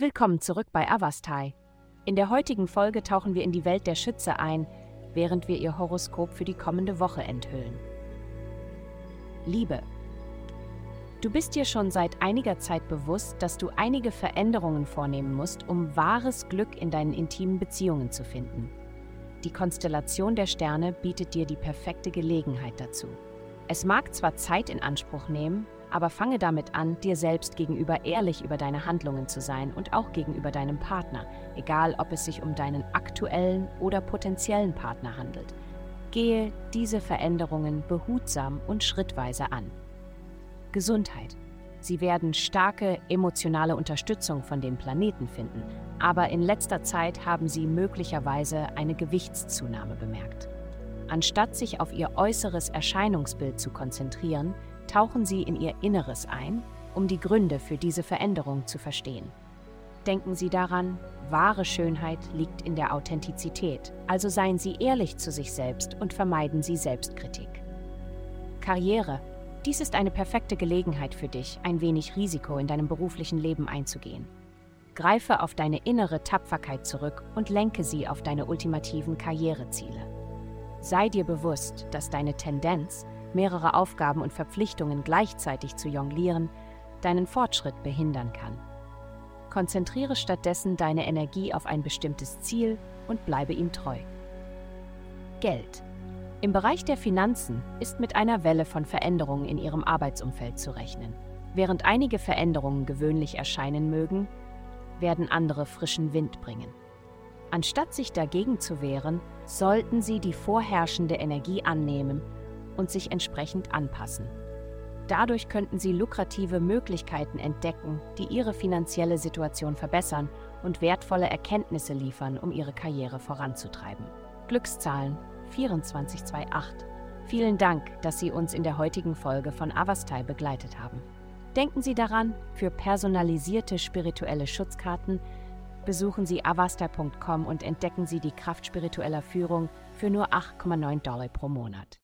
Willkommen zurück bei Avastai. In der heutigen Folge tauchen wir in die Welt der Schütze ein, während wir ihr Horoskop für die kommende Woche enthüllen. Liebe. Du bist dir schon seit einiger Zeit bewusst, dass du einige Veränderungen vornehmen musst, um wahres Glück in deinen intimen Beziehungen zu finden. Die Konstellation der Sterne bietet dir die perfekte Gelegenheit dazu. Es mag zwar Zeit in Anspruch nehmen, aber fange damit an, dir selbst gegenüber ehrlich über deine Handlungen zu sein und auch gegenüber deinem Partner, egal ob es sich um deinen aktuellen oder potenziellen Partner handelt. Gehe diese Veränderungen behutsam und schrittweise an. Gesundheit. Sie werden starke emotionale Unterstützung von den Planeten finden, aber in letzter Zeit haben Sie möglicherweise eine Gewichtszunahme bemerkt. Anstatt sich auf Ihr äußeres Erscheinungsbild zu konzentrieren, tauchen Sie in Ihr Inneres ein, um die Gründe für diese Veränderung zu verstehen. Denken Sie daran, wahre Schönheit liegt in der Authentizität, also seien Sie ehrlich zu sich selbst und vermeiden Sie Selbstkritik. Karriere dies ist eine perfekte Gelegenheit für dich, ein wenig Risiko in deinem beruflichen Leben einzugehen. Greife auf deine innere Tapferkeit zurück und lenke sie auf deine ultimativen Karriereziele. Sei dir bewusst, dass deine Tendenz, mehrere Aufgaben und Verpflichtungen gleichzeitig zu jonglieren, deinen Fortschritt behindern kann. Konzentriere stattdessen deine Energie auf ein bestimmtes Ziel und bleibe ihm treu. Geld. Im Bereich der Finanzen ist mit einer Welle von Veränderungen in Ihrem Arbeitsumfeld zu rechnen. Während einige Veränderungen gewöhnlich erscheinen mögen, werden andere frischen Wind bringen. Anstatt sich dagegen zu wehren, sollten Sie die vorherrschende Energie annehmen und sich entsprechend anpassen. Dadurch könnten Sie lukrative Möglichkeiten entdecken, die Ihre finanzielle Situation verbessern und wertvolle Erkenntnisse liefern, um Ihre Karriere voranzutreiben. Glückszahlen 2428. Vielen Dank, dass Sie uns in der heutigen Folge von Avastai begleitet haben. Denken Sie daran, für personalisierte spirituelle Schutzkarten besuchen Sie avastai.com und entdecken Sie die Kraft spiritueller Führung für nur 8,9 Dollar pro Monat.